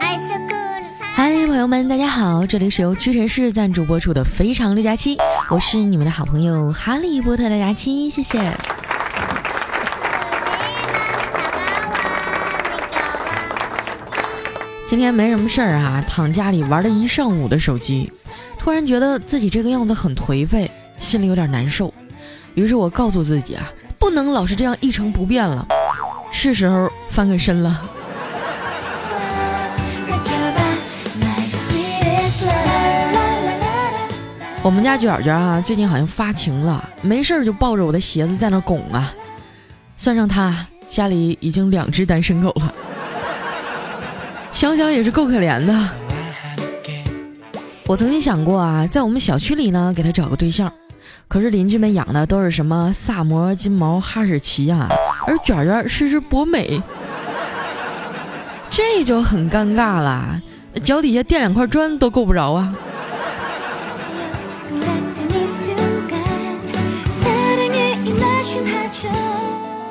嗨，朋友们，大家好，这里是由屈臣氏赞助播出的《非常六加七》，我是你们的好朋友哈利波特的佳期，谢谢。今天没什么事儿啊，躺家里玩了一上午的手机，突然觉得自己这个样子很颓废，心里有点难受。于是我告诉自己啊，不能老是这样一成不变了，是时候翻个身了。我们家卷卷啊，最近好像发情了，没事儿就抱着我的鞋子在那拱啊。算上他，家里已经两只单身狗了。想想也是够可怜的。我曾经想过啊，在我们小区里呢，给他找个对象。可是邻居们养的都是什么萨摩、金毛、哈士奇啊，而卷卷是只博美，这就很尴尬了，脚底下垫两块砖都够不着啊。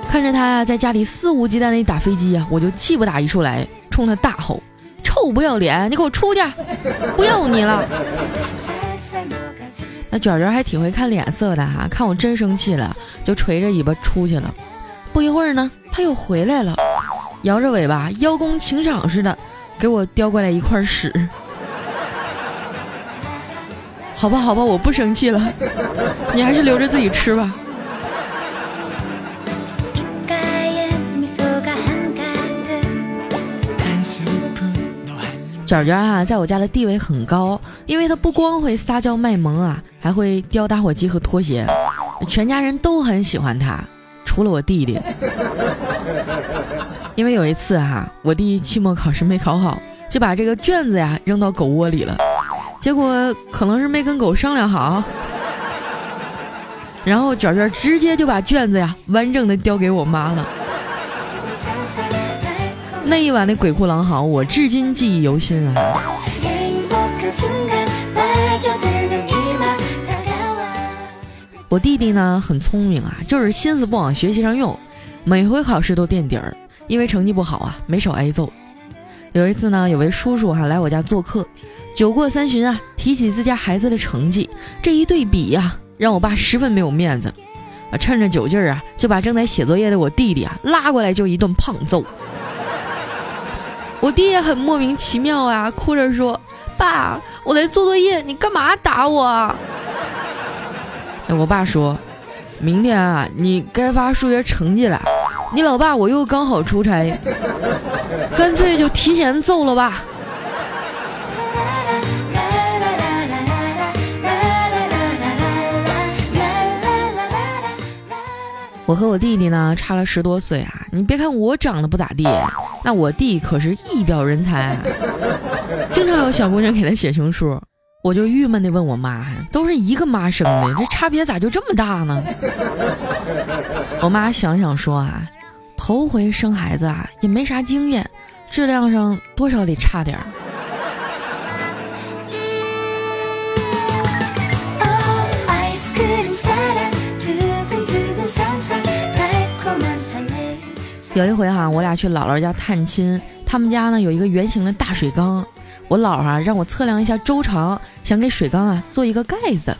看着他呀，在家里肆无忌惮的打飞机啊，我就气不打一处来。冲他大吼：“臭不要脸！你给我出去！不要你了！”那卷卷还挺会看脸色的哈，看我真生气了，就垂着尾巴出去了。不一会儿呢，他又回来了，摇着尾巴，邀功请赏似的，给我叼过来一块屎。好吧，好吧，我不生气了，你还是留着自己吃吧。卷卷啊，在我家的地位很高，因为他不光会撒娇卖萌啊，还会叼打火机和拖鞋，全家人都很喜欢他，除了我弟弟。因为有一次哈，我弟期末考试没考好，就把这个卷子呀扔到狗窝里了，结果可能是没跟狗商量好，然后卷卷直接就把卷子呀完整的叼给我妈了。那一晚的鬼哭狼嚎，我至今记忆犹新啊！我弟弟呢很聪明啊，就是心思不往学习上用，每回考试都垫底儿，因为成绩不好啊，没少挨揍。有一次呢，有位叔叔哈来我家做客，酒过三巡啊，提起自家孩子的成绩，这一对比呀，让我爸十分没有面子，啊，趁着酒劲儿啊，就把正在写作业的我弟弟啊拉过来就一顿胖揍。我弟也很莫名其妙啊，哭着说：“爸，我在做作业，你干嘛打我？”我爸说：“明天啊，你该发数学成绩了，你老爸我又刚好出差，干脆就提前揍了吧。”我和我弟弟呢差了十多岁啊，你别看我长得不咋地，那我弟可是一表人才，经常有小姑娘给他写情书，我就郁闷的问我妈，都是一个妈生的，这差别咋就这么大呢？我妈想了想说啊，头回生孩子啊，也没啥经验，质量上多少得差点儿。有一回哈，我俩去姥姥家探亲，他们家呢有一个圆形的大水缸，我姥啊让我测量一下周长，想给水缸啊做一个盖子。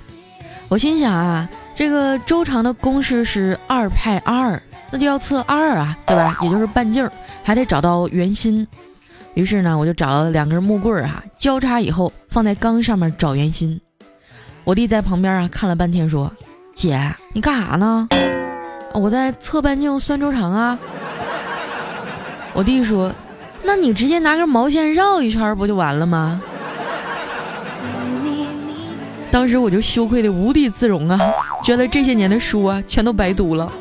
我心想啊，这个周长的公式是二派 r，那就要测二啊，对吧？也就是半径，还得找到圆心。于是呢，我就找了两根木棍儿哈，交叉以后放在缸上面找圆心。我弟在旁边啊看了半天，说：“姐，你干啥呢？”我在测半径算周长啊。我弟说：“那你直接拿根毛线绕一圈不就完了吗？”当时我就羞愧的无地自容啊，觉得这些年的书啊全都白读了。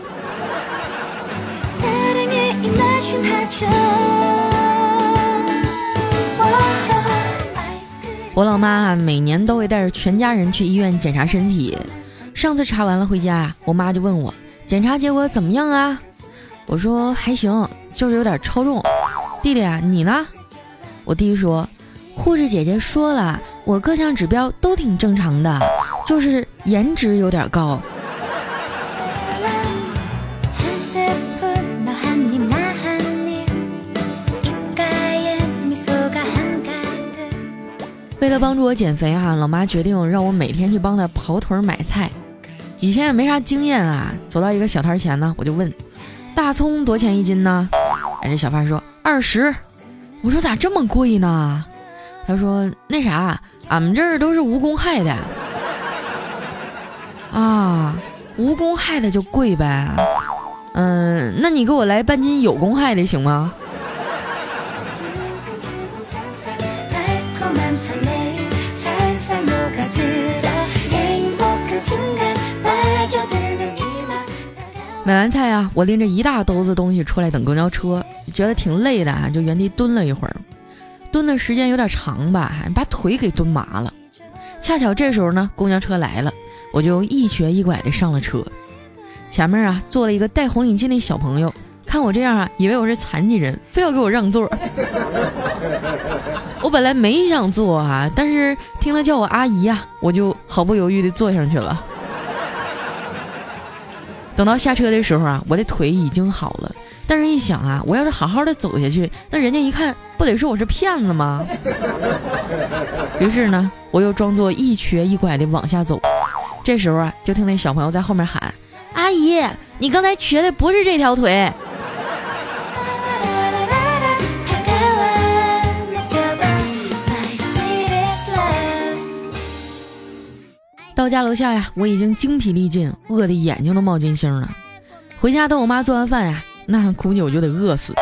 我老妈啊，每年都会带着全家人去医院检查身体。上次查完了回家，我妈就问我检查结果怎么样啊？我说还行。就是有点超重，弟弟啊，你呢？我弟说，护士姐姐说了，我各项指标都挺正常的，就是颜值有点高。为了帮助我减肥啊，老妈决定让我每天去帮她跑腿买菜。以前也没啥经验啊，走到一个小摊前呢，我就问：“大葱多钱一斤呢？”哎，这小贩说：“二十。”我说：“咋这么贵呢？”他说：“那啥，俺们这儿都是无公害的。”啊，无公害的就贵呗。嗯，那你给我来半斤有公害的行吗？买完菜啊，我拎着一大兜子东西出来等公交车，觉得挺累的啊，就原地蹲了一会儿。蹲的时间有点长吧，还把腿给蹲麻了。恰巧这时候呢，公交车来了，我就一瘸一拐的上了车。前面啊坐了一个戴红领巾的小朋友，看我这样啊，以为我是残疾人，非要给我让座。我本来没想坐啊，但是听他叫我阿姨呀，我就毫不犹豫的坐上去了。等到下车的时候啊，我的腿已经好了，但是一想啊，我要是好好的走下去，那人家一看，不得说我是骗子吗？于是呢，我又装作一瘸一拐的往下走。这时候啊，就听那小朋友在后面喊：“阿姨，你刚才瘸的不是这条腿。”到家楼下呀，我已经精疲力尽，饿得眼睛都冒金星了。回家等我妈做完饭呀，那估计我就得饿死。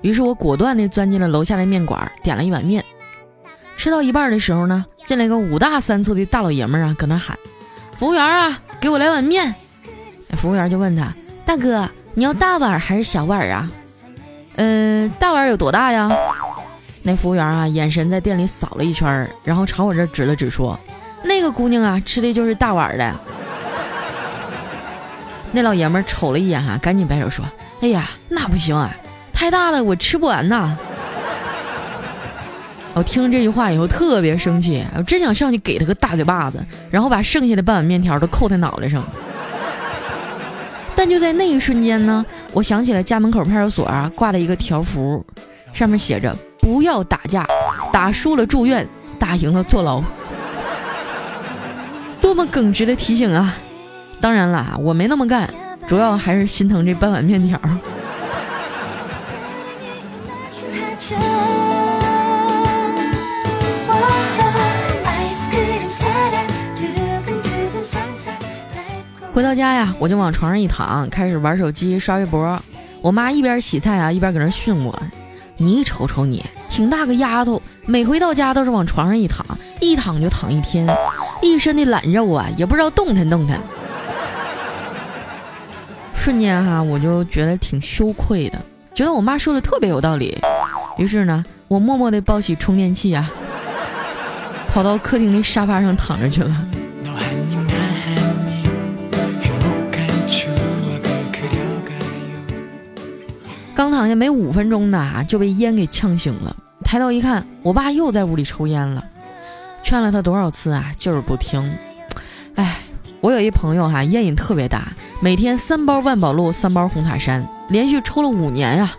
于是我果断地钻进了楼下的面馆，点了一碗面。吃到一半的时候呢，进来个五大三粗的大老爷们儿啊，搁那喊：“服务员啊，给我来碗面。”服务员就问他：“大哥，你要大碗还是小碗啊？”“嗯，大碗有多大呀？”那服务员啊，眼神在店里扫了一圈，然后朝我这指了指说。那个姑娘啊，吃的就是大碗的。那老爷们瞅了一眼哈，赶紧摆手说：“哎呀，那不行啊，太大了，我吃不完呐。”我听了这句话以后特别生气，我真想上去给他个大嘴巴子，然后把剩下的半碗面条都扣他脑袋上。但就在那一瞬间呢，我想起了家门口派出所啊挂的一个条幅，上面写着：“不要打架，打输了住院，打赢了坐牢。”多么耿直的提醒啊！当然啦，我没那么干，主要还是心疼这半碗面条。回到家呀，我就往床上一躺，开始玩手机、刷微博。我妈一边洗菜啊，一边搁那训我：“你瞅瞅你，挺大个丫头，每回到家都是往床上一躺，一躺就躺一天。”一身的懒肉啊，也不知道动弹动弹。瞬间哈，我就觉得挺羞愧的，觉得我妈说的特别有道理。于是呢，我默默地抱起充电器啊，跑到客厅的沙发上躺着去了。刚躺下没五分钟呢，就被烟给呛醒了。抬头一看，我爸又在屋里抽烟了。劝了他多少次啊，就是不听。哎，我有一朋友哈，烟瘾特别大，每天三包万宝路，三包红塔山，连续抽了五年呀。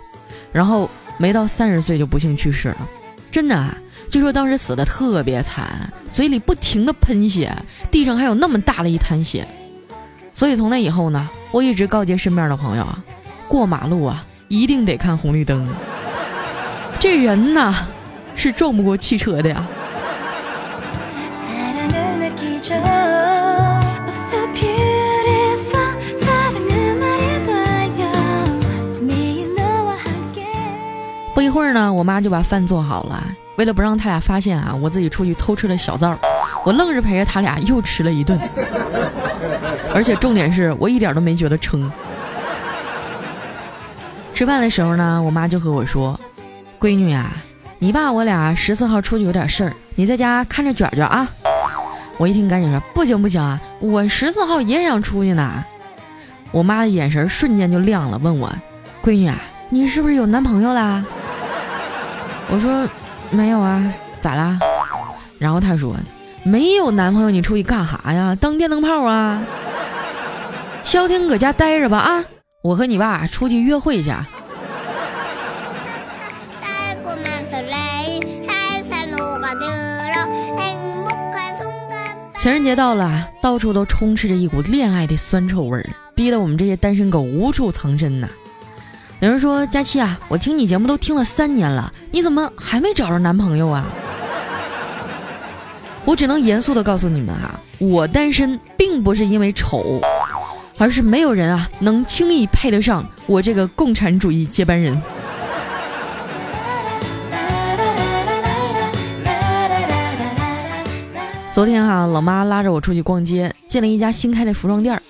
然后没到三十岁就不幸去世了。真的啊，据说当时死的特别惨，嘴里不停的喷血，地上还有那么大的一滩血。所以从那以后呢，我一直告诫身边的朋友啊，过马路啊一定得看红绿灯。这人呐，是撞不过汽车的呀。不一会儿呢，我妈就把饭做好了。为了不让他俩发现啊，我自己出去偷吃了小灶，我愣是陪着他俩又吃了一顿。而且重点是我一点都没觉得撑。吃饭的时候呢，我妈就和我说：“闺女啊，你爸我俩十四号出去有点事儿，你在家看着卷卷啊。”我一听，赶紧说：“不行不行啊，我十四号也想出去呢。”我妈的眼神瞬间就亮了，问我：“闺女啊，你是不是有男朋友啦？”我说：“没有啊，咋啦？”然后她说：“没有男朋友，你出去干啥呀？当电灯泡啊？消停搁家待着吧啊！我和你爸出去约会去。”情人节到了，到处都充斥着一股恋爱的酸臭味儿，逼得我们这些单身狗无处藏身呐。有人说：“佳期啊，我听你节目都听了三年了，你怎么还没找着男朋友啊？”我只能严肃的告诉你们啊，我单身并不是因为丑，而是没有人啊能轻易配得上我这个共产主义接班人。昨天哈，老妈拉着我出去逛街，进了一家新开的服装店儿。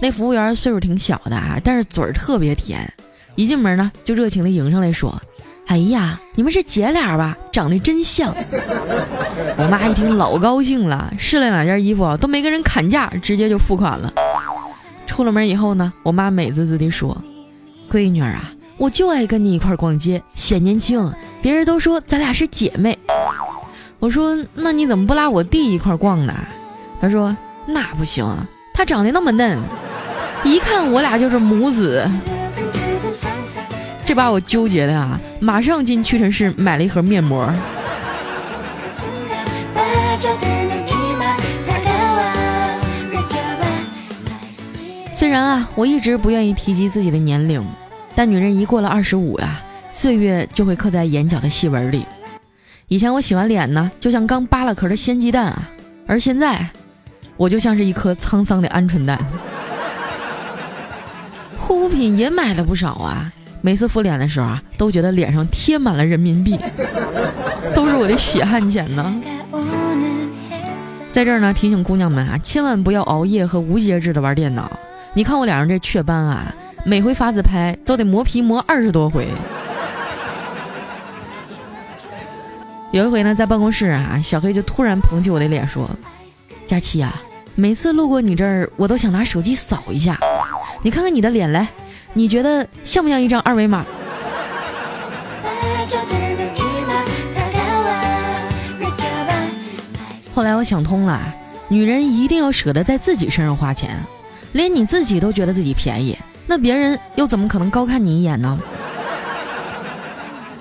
那服务员岁数挺小的啊，但是嘴儿特别甜。一进门呢，就热情的迎上来说：“哎呀，你们是姐俩吧？长得真像。”我妈一听老高兴了，试了两件衣服都没跟人砍价，直接就付款了。出了门以后呢，我妈美滋滋地说：“闺女啊，我就爱跟你一块逛街，显年轻。别人都说咱俩是姐妹。”我说：“那你怎么不拉我弟一块逛呢？”他说：“那不行，他长得那么嫩，一看我俩就是母子。”这把我纠结的啊，马上进屈臣氏买了一盒面膜。虽然啊，我一直不愿意提及自己的年龄，但女人一过了二十五呀，岁月就会刻在眼角的细纹里。以前我洗完脸呢，就像刚扒了壳的鲜鸡蛋啊，而现在，我就像是一颗沧桑的鹌鹑蛋。护肤品也买了不少啊，每次敷脸的时候啊，都觉得脸上贴满了人民币，都是我的血汗钱呢。在这儿呢，提醒姑娘们啊，千万不要熬夜和无节制的玩电脑。你看我脸上这雀斑啊，每回发自拍都得磨皮磨二十多回。有一回呢，在办公室啊，小黑就突然捧起我的脸说：“佳琪啊，每次路过你这儿，我都想拿手机扫一下，你看看你的脸来，你觉得像不像一张二维码？”后来我想通了，女人一定要舍得在自己身上花钱，连你自己都觉得自己便宜，那别人又怎么可能高看你一眼呢？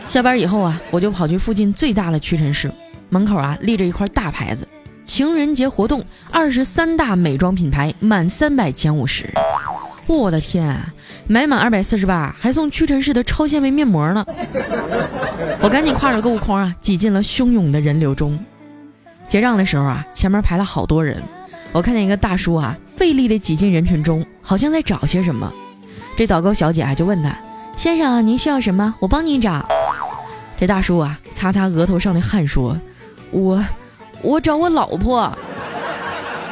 下班以后啊，我就跑去附近最大的屈臣氏门口啊，立着一块大牌子：“情人节活动，二十三大美妆品牌满三百减五十。”我的天，啊买满二百四十八还送屈臣氏的超纤维面膜呢！我赶紧挎着购物筐啊，挤进了汹涌的人流中。结账的时候啊，前面排了好多人，我看见一个大叔啊，费力的挤进人群中，好像在找些什么。这导购小姐啊，就问他：“先生，您需要什么？我帮您找。”这大叔啊，擦擦额头上的汗，说：“我，我找我老婆。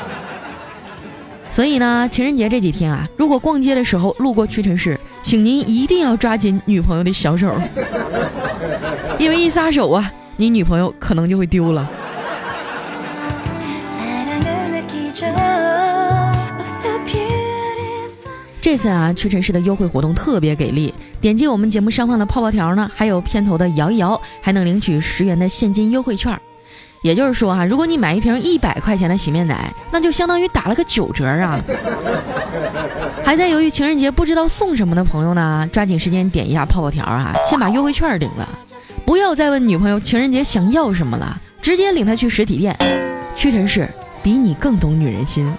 所以呢，情人节这几天啊，如果逛街的时候路过屈臣氏，请您一定要抓紧女朋友的小手，因为一撒手啊，你女朋友可能就会丢了。”这次啊，屈臣氏的优惠活动特别给力，点击我们节目上方的泡泡条呢，还有片头的摇一摇，还能领取十元的现金优惠券。也就是说哈，如果你买一瓶一百块钱的洗面奶，那就相当于打了个九折啊！还在犹豫情人节不知道送什么的朋友呢，抓紧时间点一下泡泡条啊，先把优惠券领了，不要再问女朋友情人节想要什么了，直接领她去实体店。屈臣氏比你更懂女人心。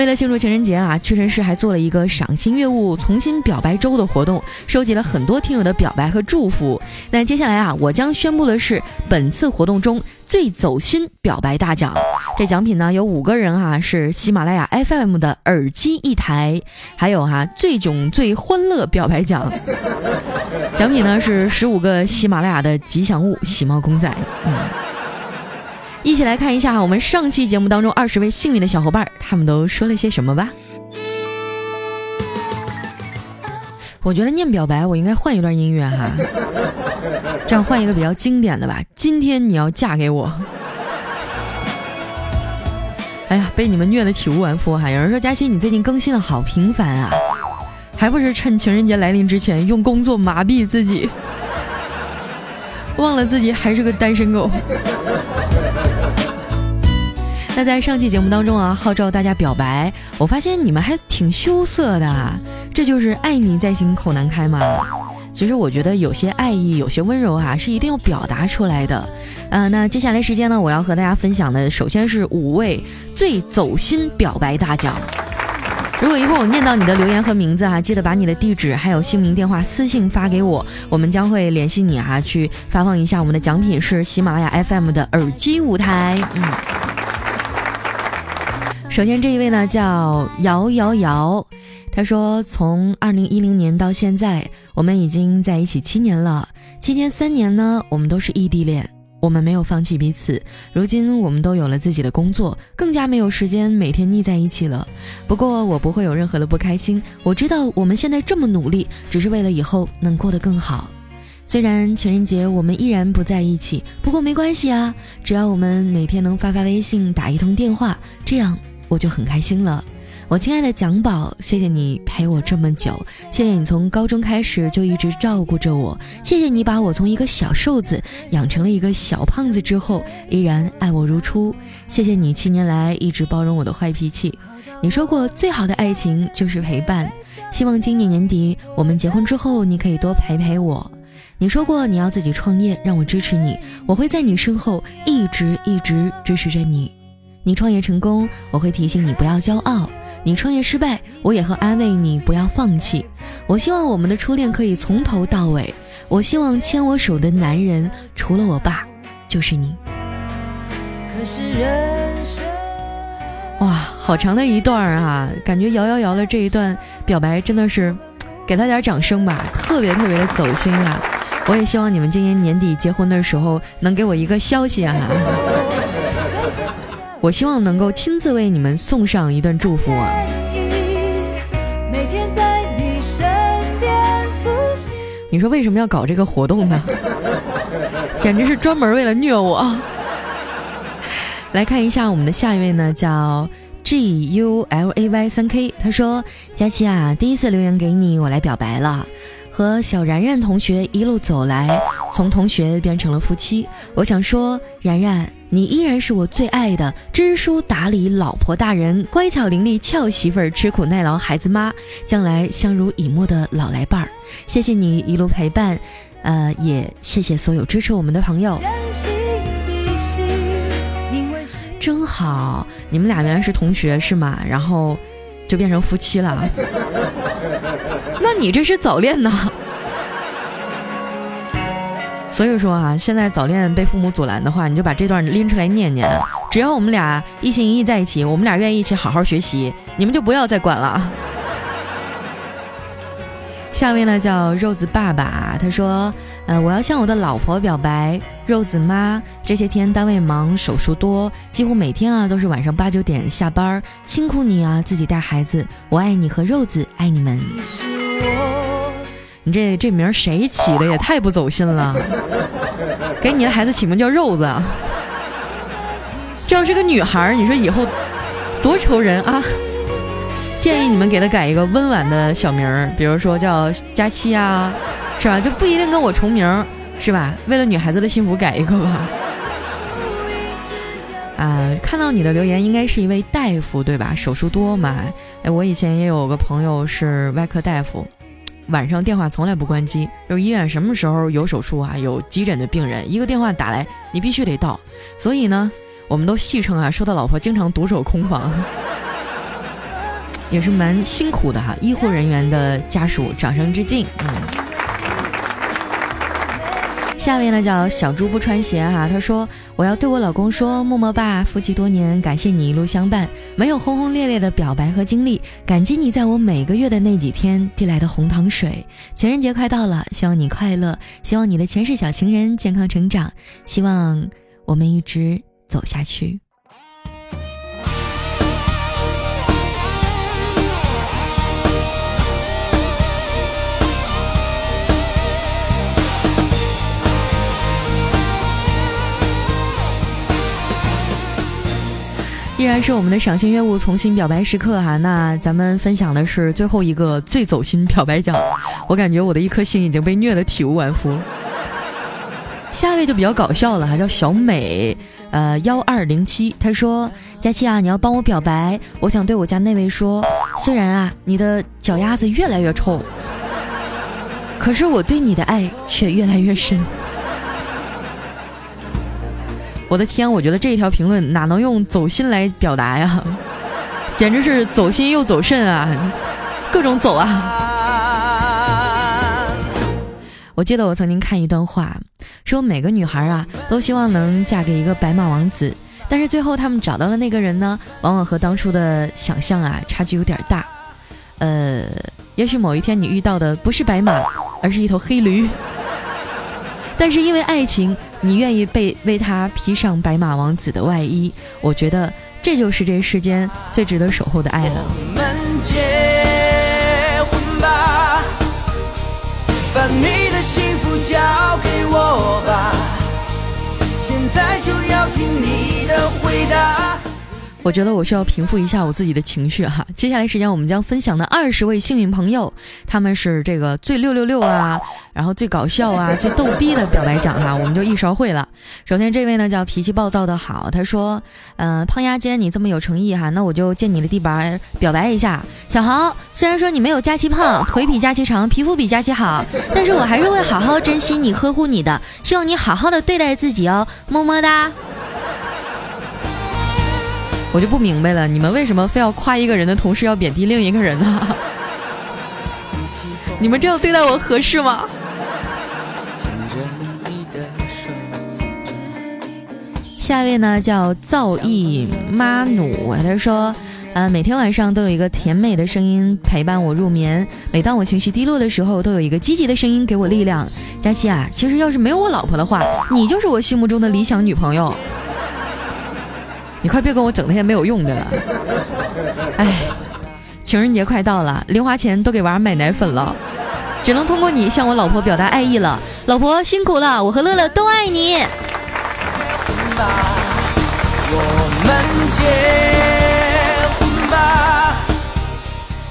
为了庆祝情人节啊，屈臣氏还做了一个赏心悦目、重新表白周的活动，收集了很多听友的表白和祝福。那接下来啊，我将宣布的是本次活动中最走心表白大奖。这奖品呢有五个人哈，是喜马拉雅 FM 的耳机一台，还有哈最囧最欢乐表白奖。奖品呢是十五个喜马拉雅的吉祥物喜猫公仔。嗯。一起来看一下我们上期节目当中二十位幸运的小伙伴，他们都说了些什么吧。我觉得念表白，我应该换一段音乐哈，这样换一个比较经典的吧。今天你要嫁给我。哎呀，被你们虐的体无完肤哈。有人说佳期你最近更新的好频繁啊，还不是趁情人节来临之前用工作麻痹自己，忘了自己还是个单身狗。那在上期节目当中啊，号召大家表白，我发现你们还挺羞涩的，这就是爱你在心口难开嘛。其实我觉得有些爱意，有些温柔啊，是一定要表达出来的。呃，那接下来时间呢，我要和大家分享的，首先是五位最走心表白大奖。如果一会儿我念到你的留言和名字哈，记得把你的地址还有姓名、电话私信发给我，我们将会联系你哈，去发放一下我们的奖品是喜马拉雅 FM 的耳机舞台。嗯，首先这一位呢叫瑶瑶瑶，他说从二零一零年到现在，我们已经在一起七年了，期间三年呢，我们都是异地恋。我们没有放弃彼此，如今我们都有了自己的工作，更加没有时间每天腻在一起了。不过我不会有任何的不开心，我知道我们现在这么努力，只是为了以后能过得更好。虽然情人节我们依然不在一起，不过没关系啊，只要我们每天能发发微信，打一通电话，这样我就很开心了。我亲爱的蒋宝，谢谢你陪我这么久，谢谢你从高中开始就一直照顾着我，谢谢你把我从一个小瘦子养成了一个小胖子之后，依然爱我如初，谢谢你七年来一直包容我的坏脾气。你说过最好的爱情就是陪伴，希望今年年底我们结婚之后，你可以多陪陪我。你说过你要自己创业，让我支持你，我会在你身后一直一直支持着你。你创业成功，我会提醒你不要骄傲。你创业失败，我也会安慰你不要放弃。我希望我们的初恋可以从头到尾。我希望牵我手的男人除了我爸就是你。可是人生哇，好长的一段啊！感觉摇摇摇的这一段表白真的是，给他点掌声吧，特别特别的走心啊！我也希望你们今年年底结婚的时候能给我一个消息啊！我希望能够亲自为你们送上一段祝福啊！你说为什么要搞这个活动呢？简直是专门为了虐我！来看一下我们的下一位呢，叫 G U L A Y 三 K，他说：佳琪啊，第一次留言给你，我来表白了。和小然然同学一路走来，从同学变成了夫妻。我想说，然然，你依然是我最爱的知书达理老婆大人，乖巧伶俐俏媳妇儿，吃苦耐劳孩子妈，将来相濡以沫的老来伴儿。谢谢你一路陪伴，呃，也谢谢所有支持我们的朋友。真好，你们俩原来是同学是吗？然后。就变成夫妻了，你这是早恋呢？所以说啊，现在早恋被父母阻拦的话，你就把这段拎出来念念。只要我们俩一心一意在一起，我们俩愿意一起好好学习，你们就不要再管了。下面呢叫肉子爸爸，他说：“呃，我要向我的老婆表白，肉子妈，这些天单位忙，手术多，几乎每天啊都是晚上八九点下班，辛苦你啊，自己带孩子，我爱你和肉子爱你们。你这这名谁起的？也太不走心了，给你的孩子起名叫肉子，这要是个女孩，你说以后多愁人啊。”建议你们给他改一个温婉的小名，比如说叫佳期啊，是吧？就不一定跟我重名，是吧？为了女孩子的幸福，改一个吧。啊，看到你的留言，应该是一位大夫，对吧？手术多嘛？哎，我以前也有个朋友是外科大夫，晚上电话从来不关机，就是医院什么时候有手术啊，有急诊的病人，一个电话打来，你必须得到。所以呢，我们都戏称啊，说他老婆经常独守空房。也是蛮辛苦的哈，医护人员的家属，掌声致敬。嗯，下面呢叫小猪不穿鞋哈，他说我要对我老公说，默默爸，夫妻多年，感谢你一路相伴，没有轰轰烈烈的表白和经历，感激你在我每个月的那几天递来的红糖水。情人节快到了，希望你快乐，希望你的前世小情人健康成长，希望我们一直走下去。依然是我们的赏心悦物重新表白时刻哈，那咱们分享的是最后一个最走心表白奖，我感觉我的一颗心已经被虐得体无完肤。下一位就比较搞笑了哈，叫小美，呃幺二零七，他说佳期啊，你要帮我表白，我想对我家那位说，虽然啊你的脚丫子越来越臭，可是我对你的爱却越来越深。我的天，我觉得这一条评论哪能用走心来表达呀？简直是走心又走肾啊，各种走啊！我记得我曾经看一段话，说每个女孩啊都希望能嫁给一个白马王子，但是最后他们找到的那个人呢，往往和当初的想象啊差距有点大。呃，也许某一天你遇到的不是白马，而是一头黑驴，但是因为爱情，你愿意被为他披上白马王子的外衣。我觉得这就是这世间最值得守候的爱了。我们结婚吧把你的幸福交给我吧，现在就要听你的回答。我觉得我需要平复一下我自己的情绪哈。接下来时间我们将分享的二十位幸运朋友，他们是这个最六六六啊，然后最搞笑啊，最逗逼的表白奖哈，我们就一勺会了。首先这位呢叫脾气暴躁的好，他说，嗯，胖丫，既然你这么有诚意哈，那我就借你的地板表白一下。小豪，虽然说你没有佳期胖，腿比佳期长，皮肤比佳期好，但是我还是会好好珍惜你，呵护你的，希望你好好的对待自己哦，么么哒。我就不明白了，你们为什么非要夸一个人的同时要贬低另一个人呢？你们这样对待我合适吗？下一位呢叫造诣妈努，他说，呃，每天晚上都有一个甜美的声音陪伴我入眠，每当我情绪低落的时候，都有一个积极的声音给我力量。佳期啊，其实要是没有我老婆的话，你就是我心目中的理想女朋友。你快别跟我整那些没有用的了！哎，情人节快到了，零花钱都给娃买奶粉了，只能通过你向我老婆表达爱意了。老婆辛苦了，我和乐乐都爱你。我们结婚吧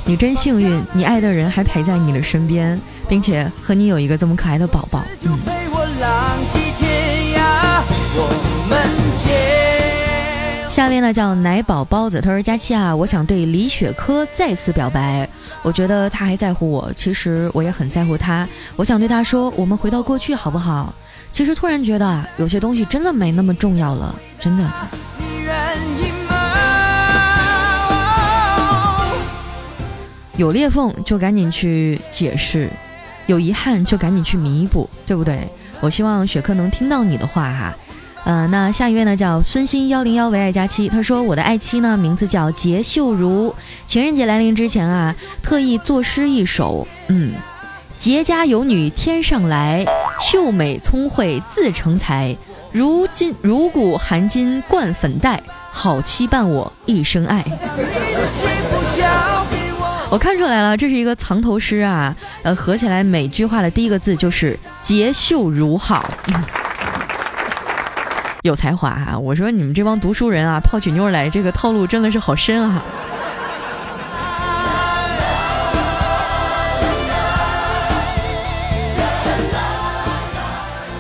你真幸运，你爱的人还陪在你的身边，并且和你有一个这么可爱的宝宝。嗯。下面呢叫奶宝包子，他说：“佳期啊，我想对李雪珂再次表白。我觉得他还在乎我，其实我也很在乎他。我想对他说，我们回到过去好不好？其实突然觉得啊，有些东西真的没那么重要了，真的。有裂缝就赶紧去解释，有遗憾就赶紧去弥补，对不对？我希望雪珂能听到你的话哈。”呃，那下一位呢叫孙鑫幺零幺为爱佳期，他说我的爱妻呢名字叫杰秀如，情人节来临之前啊，特意作诗一首，嗯，杰家有女天上来，秀美聪慧自成才，如今如古含金冠粉黛，好妻伴我一生爱。我看出来了，这是一个藏头诗啊，呃，合起来每句话的第一个字就是杰秀如好。有才华啊！我说你们这帮读书人啊，泡起妞来这个套路真的是好深啊！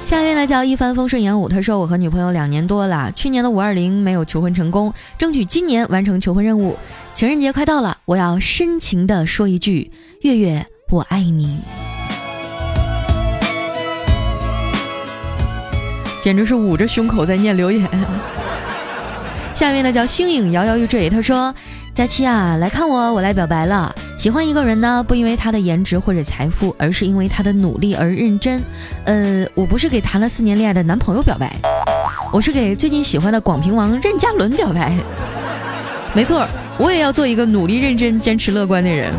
下一位呢叫一帆风顺演武，他说我和女朋友两年多了，去年的五二零没有求婚成功，争取今年完成求婚任务。情人节快到了，我要深情的说一句：月月，我爱你。简直是捂着胸口在念留言。下面呢叫星影摇摇欲坠，他说：“佳期啊，来看我，我来表白了。喜欢一个人呢，不因为他的颜值或者财富，而是因为他的努力而认真。呃，我不是给谈了四年恋爱的男朋友表白，我是给最近喜欢的广平王任嘉伦表白。没错，我也要做一个努力认真、坚持乐观的人。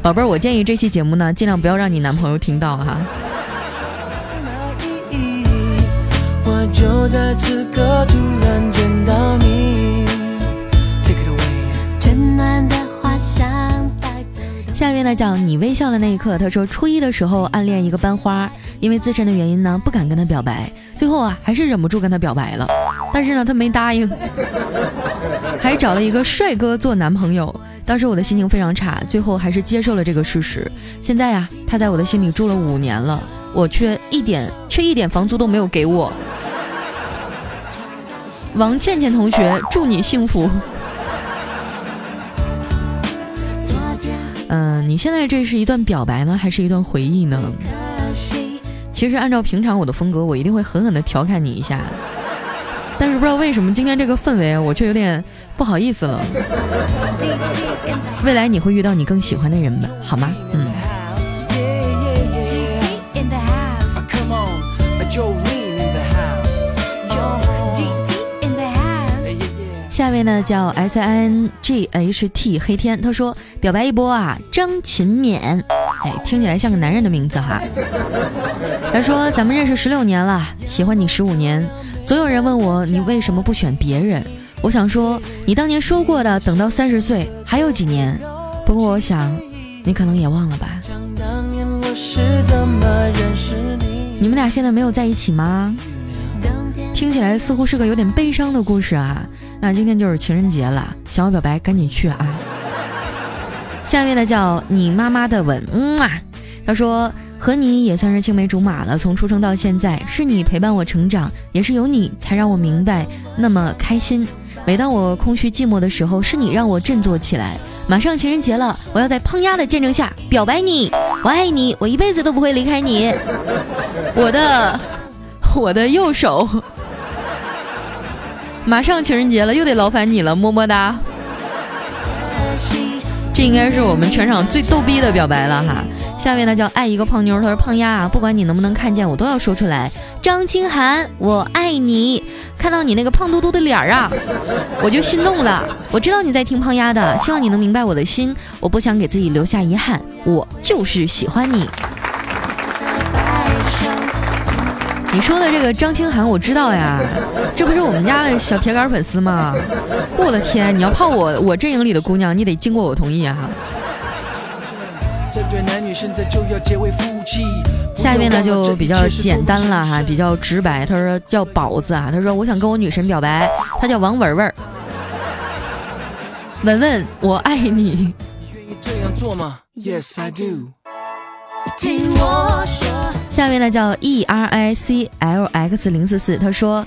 宝贝儿，我建议这期节目呢，尽量不要让你男朋友听到哈。”就在此刻突然见到你。Take it away，真暖的花香下面呢讲你微笑的那一刻，他说初一的时候暗恋一个班花，因为自身的原因呢不敢跟他表白，最后啊还是忍不住跟他表白了，但是呢他没答应，还找了一个帅哥做男朋友。当时我的心情非常差，最后还是接受了这个事实。现在呀他在我的心里住了五年了，我却一点却一点房租都没有给我。王倩倩同学，祝你幸福。嗯，你现在这是一段表白呢，还是一段回忆呢？其实按照平常我的风格，我一定会狠狠的调侃你一下。但是不知道为什么今天这个氛围，我却有点不好意思了。未来你会遇到你更喜欢的人吧？好吗？嗯。一位呢叫 S I N G H T 黑天，他说表白一波啊，张勤勉，哎，听起来像个男人的名字哈。他说咱们认识十六年了，喜欢你十五年，总有人问我你为什么不选别人，我想说你当年说过的，等到三十岁还有几年，不过我想你可能也忘了吧。你们俩现在没有在一起吗？听起来似乎是个有点悲伤的故事啊。那今天就是情人节了，想要表白赶紧去啊！下面呢叫你妈妈的吻，嗯啊，他说和你也算是青梅竹马了，从出生到现在，是你陪伴我成长，也是有你才让我明白那么开心。每当我空虚寂寞的时候，是你让我振作起来。马上情人节了，我要在胖丫的见证下表白你，我爱你，我一辈子都不会离开你，我的 我的右手。马上情人节了，又得劳烦你了，么么哒。这应该是我们全场最逗逼的表白了哈。下面呢叫爱一个胖妞，他说胖丫啊，不管你能不能看见，我都要说出来。张清涵，我爱你。看到你那个胖嘟嘟的脸儿啊，我就心动了。我知道你在听胖丫的，希望你能明白我的心。我不想给自己留下遗憾，我就是喜欢你。你说的这个张清涵，我知道呀，这不是我们家的小铁杆粉丝吗？我的天，你要泡我我阵营里的姑娘，你得经过我同意啊！下面呢就比较简单了哈，比较直白。他说叫宝子啊，他说我想跟我女神表白，他叫王文文。文文，我爱你。Yes I do 听我说。下面呢叫 E R I C L X 零四四，他说，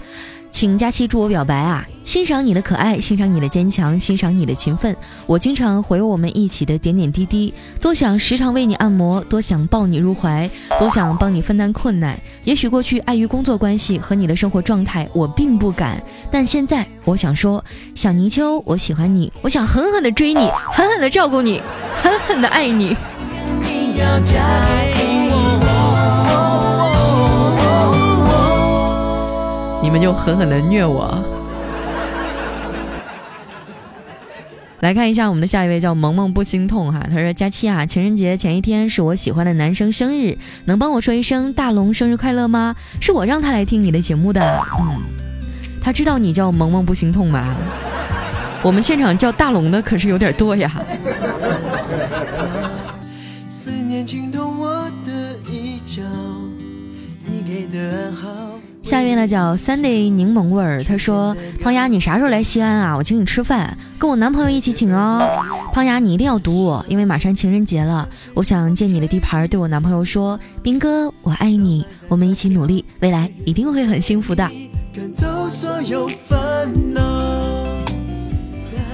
请佳期祝我表白啊，欣赏你的可爱，欣赏你的坚强，欣赏你的勤奋。我经常回我们一起的点点滴滴，多想时常为你按摩，多想抱你入怀，多想帮你分担困难。也许过去碍于工作关系和你的生活状态，我并不敢，但现在我想说，小泥鳅，我喜欢你，我想狠狠的追你，狠狠的照顾你，狠狠的爱你。你们就狠狠的虐我。来看一下我们的下一位，叫萌萌不心痛哈。他说：“佳期啊，情人节前一天是我喜欢的男生生日，能帮我说一声大龙生日快乐吗？是我让他来听你的节目的。嗯，他知道你叫萌萌不心痛吗？我们现场叫大龙的可是有点多呀。”下一位呢叫 Sunday 柠檬味儿，他说：“胖丫，你啥时候来西安啊？我请你吃饭，跟我男朋友一起请哦。胖丫，你一定要堵我，因为马上情人节了，我想借你的地盘对我男朋友说，兵哥，我爱你，我们一起努力，未来一定会很幸福的。”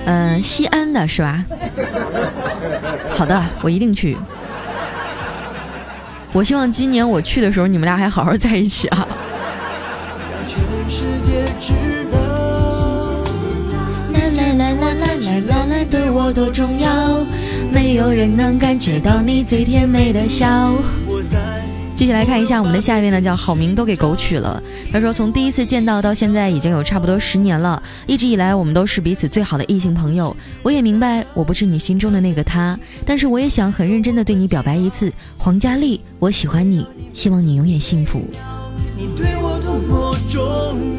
嗯，西安的是吧？好的，我一定去。我希望今年我去的时候，你们俩还好好在一起啊。啦啦啦啦啦对我多重要，没有人能感觉到你最甜美的笑。继续来看一下我们的下一位呢，叫好名都给狗取了。他说从第一次见到到现在已经有差不多十年了，一直以来我们都是彼此最好的异性朋友。我也明白我不是你心中的那个他，但是我也想很认真的对你表白一次。黄佳丽，我喜欢你，希望你永远幸福。你对我多么重要。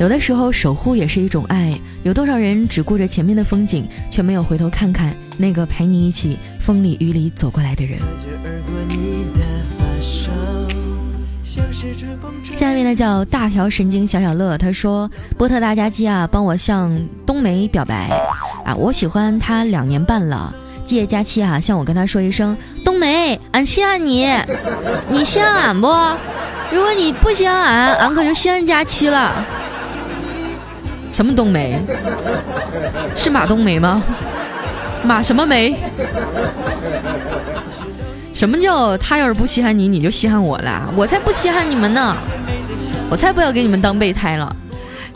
有的时候，守护也是一种爱。有多少人只顾着前面的风景，却没有回头看看那个陪你一起风里雨里走过来的人？下面呢叫大条神经小小乐，他说：“波特大家期啊，帮我向冬梅表白啊！我喜欢他两年半了，借假期啊，向我跟他说一声，冬梅，俺稀罕你，你稀罕俺不？如果你不稀罕俺，俺可就稀罕假期了。”什么冬梅？是马冬梅吗？马什么梅？什么叫他要是不稀罕你，你就稀罕我了？我才不稀罕你们呢！我才不要给你们当备胎了。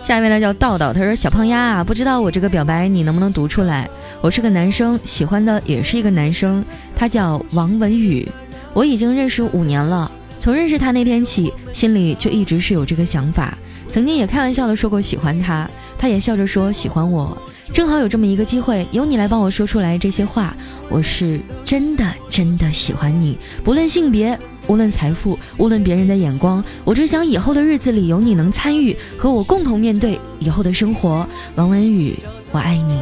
下一位呢叫道道，他说小胖丫啊，不知道我这个表白你能不能读出来？我是个男生，喜欢的也是一个男生，他叫王文宇，我已经认识五年了。从认识他那天起，心里就一直是有这个想法，曾经也开玩笑的说过喜欢他，他也笑着说喜欢我。正好有这么一个机会，由你来帮我说出来这些话，我是真的真的喜欢你，不论性别，无论财富，无论别人的眼光，我只想以后的日子里有你能参与，和我共同面对以后的生活。王文宇，我爱你。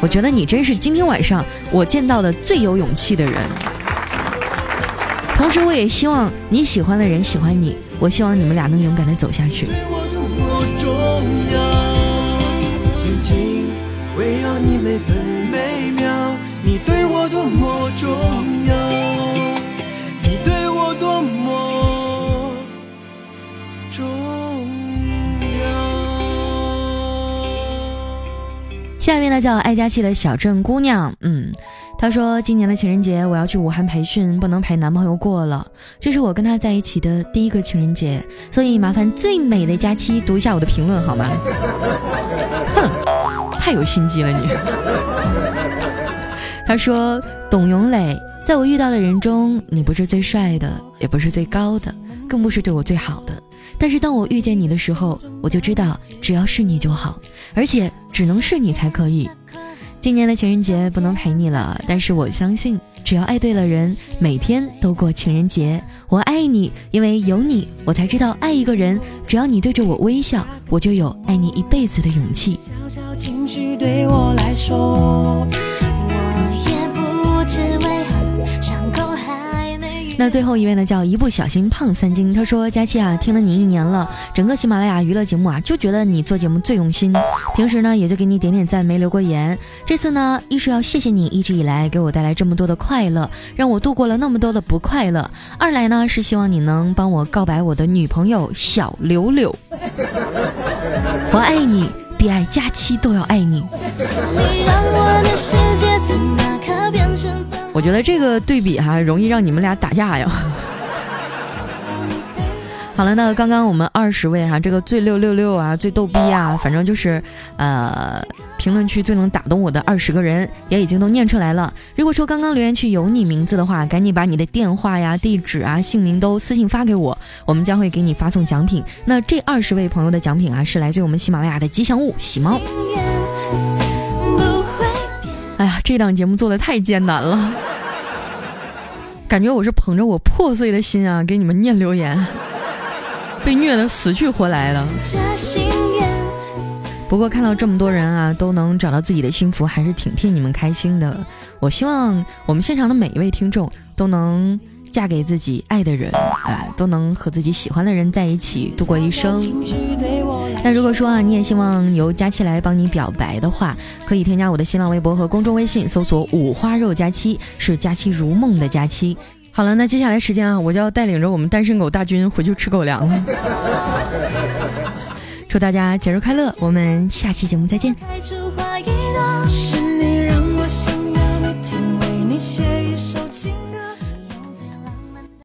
我觉得你真是今天晚上我见到的最有勇气的人。同时，我也希望你喜欢的人喜欢你，我希望你们俩能勇敢的走下去。紧紧围绕你每分每秒，你对我多么重要，你对我多么重要。下面呢叫爱佳气的小镇姑娘，嗯，她说今年的情人节我要去武汉培训，不能陪男朋友过了，这是我跟他在一起的第一个情人节，所以麻烦最美的佳期读一下我的评论好吗？哼。太有心机了你。他说：“董永磊，在我遇到的人中，你不是最帅的，也不是最高的，更不是对我最好的。但是当我遇见你的时候，我就知道，只要是你就好，而且只能是你才可以。今年的情人节不能陪你了，但是我相信。”只要爱对了人，每天都过情人节。我爱你，因为有你，我才知道爱一个人。只要你对着我微笑，我就有爱你一辈子的勇气。那最后一位呢，叫一不小心胖三斤。他说：“佳期啊，听了你一年了，整个喜马拉雅娱乐节目啊，就觉得你做节目最用心。平时呢，也就给你点点赞，没留过言。这次呢，一是要谢谢你一直以来给我带来这么多的快乐，让我度过了那么多的不快乐；二来呢，是希望你能帮我告白我的女朋友小柳柳。我爱你，比爱佳期都要爱你。”你让我觉得这个对比哈，容易让你们俩打架呀。好了，那刚刚我们二十位哈，这个最六六六啊，最逗逼啊，反正就是呃，评论区最能打动我的二十个人也已经都念出来了。如果说刚刚留言区有你名字的话，赶紧把你的电话呀、地址啊、姓名都私信发给我，我们将会给你发送奖品。那这二十位朋友的奖品啊，是来自于我们喜马拉雅的吉祥物喜猫。哎呀，这档节目做的太艰难了，感觉我是捧着我破碎的心啊，给你们念留言，被虐的死去活来的。不过看到这么多人啊，都能找到自己的幸福，还是挺替你们开心的。我希望我们现场的每一位听众都能。嫁给自己爱的人，啊，都能和自己喜欢的人在一起度过一生。那如果说啊，你也希望由佳期来帮你表白的话，可以添加我的新浪微博和公众微信，搜索“五花肉佳期”，是佳期如梦的佳期。好了，那接下来时间啊，我就要带领着我们单身狗大军回去吃狗粮了。祝大家节日快乐，我们下期节目再见。